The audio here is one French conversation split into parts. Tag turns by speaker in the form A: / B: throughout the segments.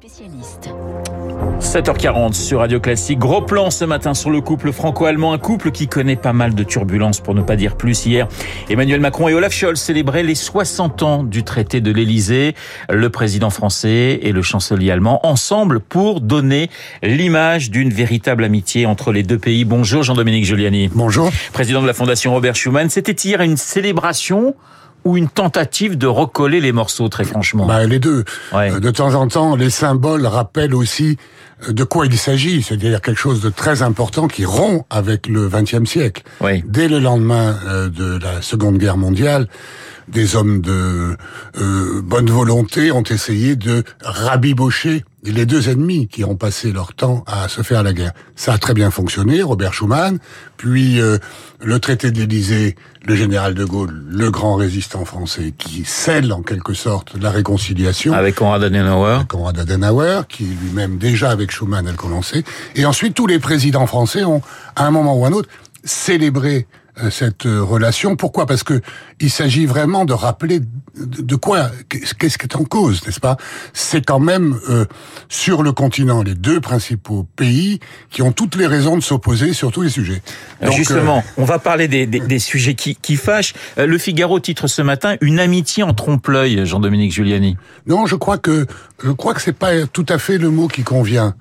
A: spécialistes.
B: 7h40 sur Radio Classique. Gros plan ce matin sur le couple franco-allemand, un couple qui connaît pas mal de turbulences pour ne pas dire plus hier. Emmanuel Macron et Olaf Scholz célébraient les 60 ans du traité de l'Elysée. Le président français et le chancelier allemand ensemble pour donner l'image d'une véritable amitié entre les deux pays. Bonjour Jean-Dominique Giuliani.
C: Bonjour.
B: Président de la Fondation Robert Schuman. C'était hier une célébration ou une tentative de recoller les morceaux, très franchement
C: bah, Les deux.
B: Ouais.
C: Euh, De temps en temps, les symboles rappellent aussi euh, de quoi il s'agit, c'est-à-dire quelque chose de très important qui rompt avec le XXe siècle. Dès le lendemain euh, de la Seconde Guerre mondiale, des hommes de euh, bonne volonté ont essayé de rabibocher les deux ennemis qui ont passé leur temps à se faire la guerre. Ça a très bien fonctionné, Robert Schuman, puis euh, le traité de l'Élysée, le général de Gaulle, le grand résistant français, qui scelle en quelque sorte la réconciliation.
B: Avec Konrad Adenauer.
C: Konrad Adenauer, qui lui-même déjà avec Schuman a commencé. Et ensuite, tous les présidents français ont, à un moment ou à un autre, célébré cette euh, relation. Pourquoi? Parce que il s'agit vraiment de rappeler de quoi, qu'est-ce qui est en cause, n'est-ce pas? C'est quand même euh, sur le continent les deux principaux pays qui ont toutes les raisons de s'opposer sur tous les sujets. Donc,
B: Justement,
C: euh,
B: on va parler des, des, des sujets qui, qui fâchent. Euh, Le Figaro titre ce matin une amitié en trompe-l'œil, Jean-Dominique Giuliani.
C: Non, je crois que je crois que c'est pas tout à fait le mot qui convient.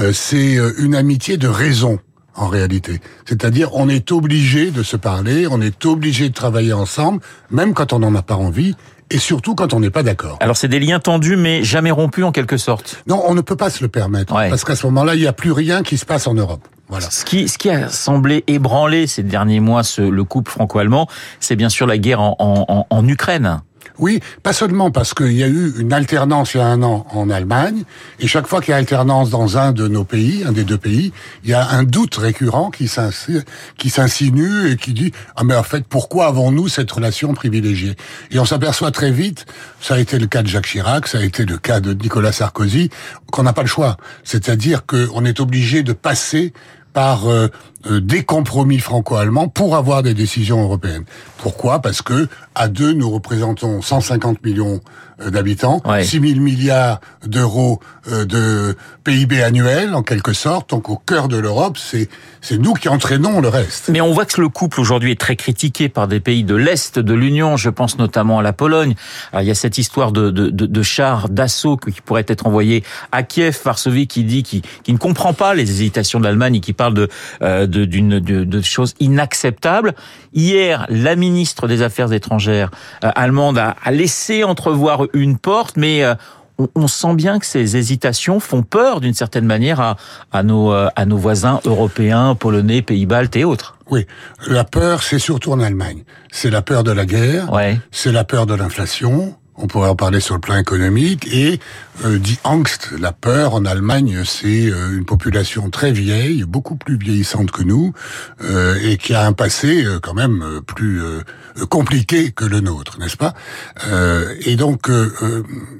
C: Euh, c'est euh, une amitié de raison en réalité. C'est-à-dire, on est obligé de se parler, on est obligé de travailler ensemble, même quand on n'en a pas envie, et surtout quand on n'est pas d'accord.
B: Alors c'est des liens tendus mais jamais rompus en quelque sorte.
C: Non, on ne peut pas se le permettre,
B: Ouais.
C: parce qu'à ce moment-là, il n'y a plus rien qui se passe en Europe. Voilà.
B: Ce qui, ce qui a semblé ébranler ces derniers mois ce, le couple franco-allemand, c'est bien sûr la guerre en, en, en Ukraine.
C: Oui, pas seulement parce qu'il y a eu une alternance il y a un an en Allemagne, et chaque fois qu'il y a alternance dans un de nos pays, un des deux pays, il y a un doute récurrent qui s'insi- qui s'insinue et qui dit ah mais en fait pourquoi avons-nous cette relation privilégiée? Et on s'aperçoit très vite, ça a été le cas de Jacques Chirac, ça a été le cas de Nicolas Sarkozy, qu'on n'a pas le choix. C'est-à-dire qu'on est obligé de passer par euh, des compromis franco-allemands pour avoir des décisions européennes. Pourquoi? Parce que à deux, nous représentons 150 millions euh, d'habitants,
B: Ouais.
C: 6 000 milliards d'euros euh, de PIB annuel, en quelque sorte. Donc au cœur de l'Europe, c'est c'est nous qui entraînons le reste.
B: Mais on voit que le couple aujourd'hui est très critiqué par des pays de l'Est de l'Union, je pense notamment à la Pologne. Alors, il y a cette histoire de, de, de, de chars d'assaut qui pourraient être envoyés à Kiev, Varsovie qui dit qui, qui ne comprend pas les hésitations de l'Allemagne et qui parle de, euh, de, d'une, de, de choses inacceptables. Hier, la ministre des Affaires étrangères euh, allemande a, a laissé entrevoir une porte, mais euh, on, on sent bien que ces hésitations font peur d'une certaine manière à, à, nos, euh, à nos voisins européens, polonais, pays-baltes et autres.
C: Oui, la peur, c'est surtout en Allemagne. C'est la peur de la guerre,
B: Ouais.
C: c'est la peur de l'inflation. On pourrait en parler sur le plan économique. Et euh, dit Angst, la peur en Allemagne, c'est euh, une population très vieille, beaucoup plus vieillissante que nous euh, et qui a un passé euh, quand même euh, plus euh, compliqué que le nôtre, n'est-ce pas? Et donc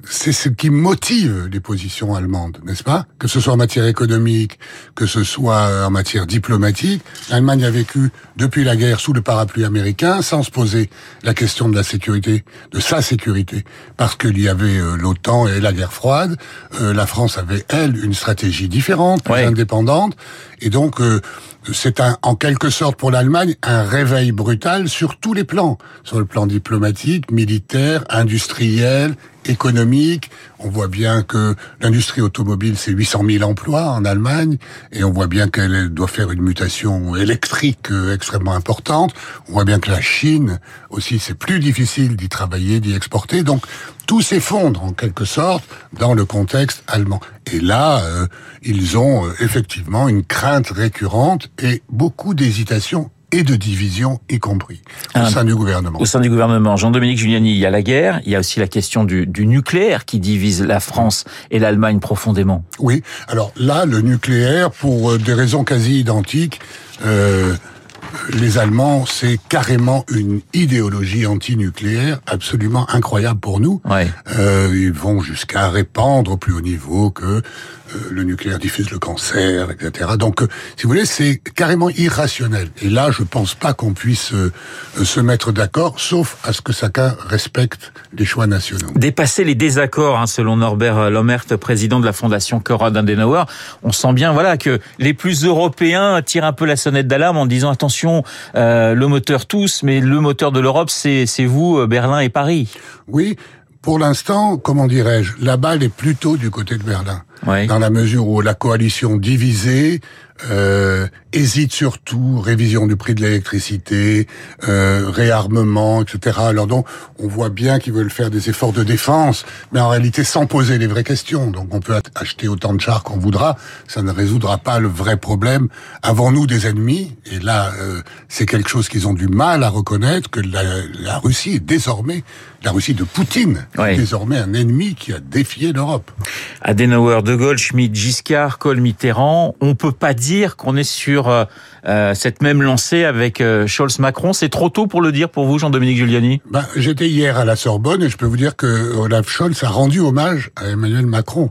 C: c'est ce qui motive les positions allemandes, n'est-ce pas? Que ce soit en matière économique, que ce soit en matière diplomatique, l'Allemagne a vécu depuis la guerre sous le parapluie américain sans se poser la question de la sécurité, de sa sécurité, parce qu'il y avait euh, l'OTAN et la guerre froide. Euh, la France avait elle une stratégie différente, plus
B: Ouais.
C: indépendante, et donc euh, c'est un, en quelque sorte pour l'Allemagne un réveil brutal sur tous les plans, sur le plan diplomatique, militaire, industriel, économique. On voit bien que l'industrie automobile, c'est 800 000 emplois en Allemagne, et on voit bien qu'elle doit faire une mutation électrique euh, extrêmement importante. On voit bien que la Chine aussi, c'est plus difficile d'y travailler, d'y exporter. Donc tout s'effondre en quelque sorte dans le contexte allemand. Et là, euh, ils ont euh, effectivement une crainte récurrente et beaucoup d'hésitation et de division y compris au
B: Ah.
C: sein du gouvernement.
B: Au sein du gouvernement, Jean-Dominique Giuliani, il y a la guerre, il y a aussi la question du, du nucléaire qui divise la France et l'Allemagne profondément.
C: Oui. Alors là, le nucléaire, pour euh, des raisons quasi identiques, euh, les Allemands, c'est carrément une idéologie antinucléaire absolument incroyable pour nous.
B: Ouais.
C: Euh, ils vont jusqu'à répandre au plus haut niveau que euh, le nucléaire diffuse le cancer, etc. Donc, euh, si vous voulez, c'est carrément irrationnel. Et là, je pense pas qu'on puisse euh, se mettre d'accord, sauf à ce que chacun respecte les choix nationaux.
B: Dépasser les désaccords, hein, selon Norbert Lommert, président de la fondation Konrad Adenauer, on sent bien, voilà, que les plus européens tirent un peu la sonnette d'alarme en disant attention, euh, le moteur tous, mais le moteur de l'Europe, c'est vous, Berlin et Paris.
C: Oui, pour l'instant, comment dirais-je, la balle est plutôt du côté de Berlin.
B: Oui.
C: Dans la mesure où la coalition divisée euh, hésite surtout, révision du prix de l'électricité, euh, réarmement, etc. Alors donc, on voit bien qu'ils veulent faire des efforts de défense, mais en réalité sans poser les vraies questions. Donc on peut acheter autant de chars qu'on voudra, ça ne résoudra pas le vrai problème. Avons-nous des ennemis Et là, euh, c'est quelque chose qu'ils ont du mal à reconnaître, que la, la Russie est désormais, la Russie de Poutine,
B: Oui.
C: est désormais un ennemi qui a défié l'Europe.
B: Adenauer, De Gaulle, Schmitt, Giscard, Kohl, Mitterrand. On peut pas dire qu'on est sur euh, euh, cette même lancée avec euh, Scholz-Macron. C'est trop tôt pour le dire pour vous, Jean-Dominique Giuliani?
C: Ben, J'étais hier à la Sorbonne et je peux vous dire que Olaf Scholz a rendu hommage à Emmanuel Macron.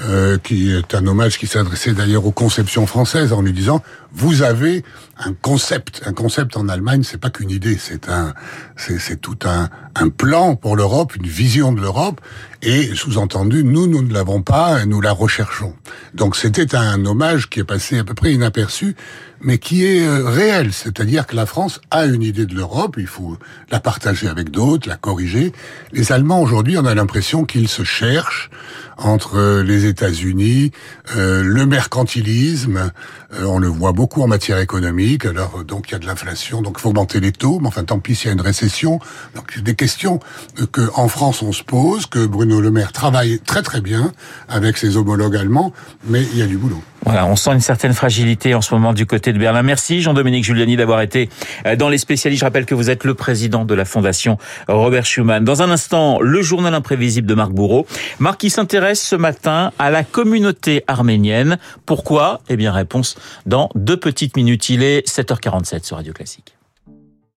C: Euh, qui est un hommage qui s'adressait d'ailleurs aux conceptions françaises en lui disant vous avez un concept un concept en Allemagne c'est pas qu'une idée c'est un c'est c'est tout un un plan pour l'Europe une vision de l'Europe et sous-entendu nous nous ne l'avons pas et nous la recherchons donc c'était un hommage qui est passé à peu près inaperçu mais qui est euh, réel. C'est-à-dire que la France a une idée de l'Europe. Il faut la partager avec d'autres la corriger. Les Allemands aujourd'hui on a l'impression qu'ils se cherchent entre les États-Unis, euh, le mercantilisme, euh, on le voit beaucoup en matière économique. Alors euh, donc il y a de l'inflation, donc il faut augmenter les taux, mais enfin tant pis s'il y a une récession. Donc des questions euh, que en France on se pose, que Bruno Le Maire travaille très très bien avec ses homologues allemands, mais il y a du boulot.
B: Voilà, on sent une certaine fragilité en ce moment du côté de Berlin. Merci Jean-Dominique Giuliani d'avoir été euh, dans les spécialistes. Je rappelle que vous êtes le président de la fondation Robert Schuman. Dans un instant, le journal imprévisible de Marc Bourreau. Marc qui s'intéresse ce matin à la communauté arménienne. Pourquoi? Eh bien, réponse dans deux petites minutes. Il est 7h47 sur Radio Classique.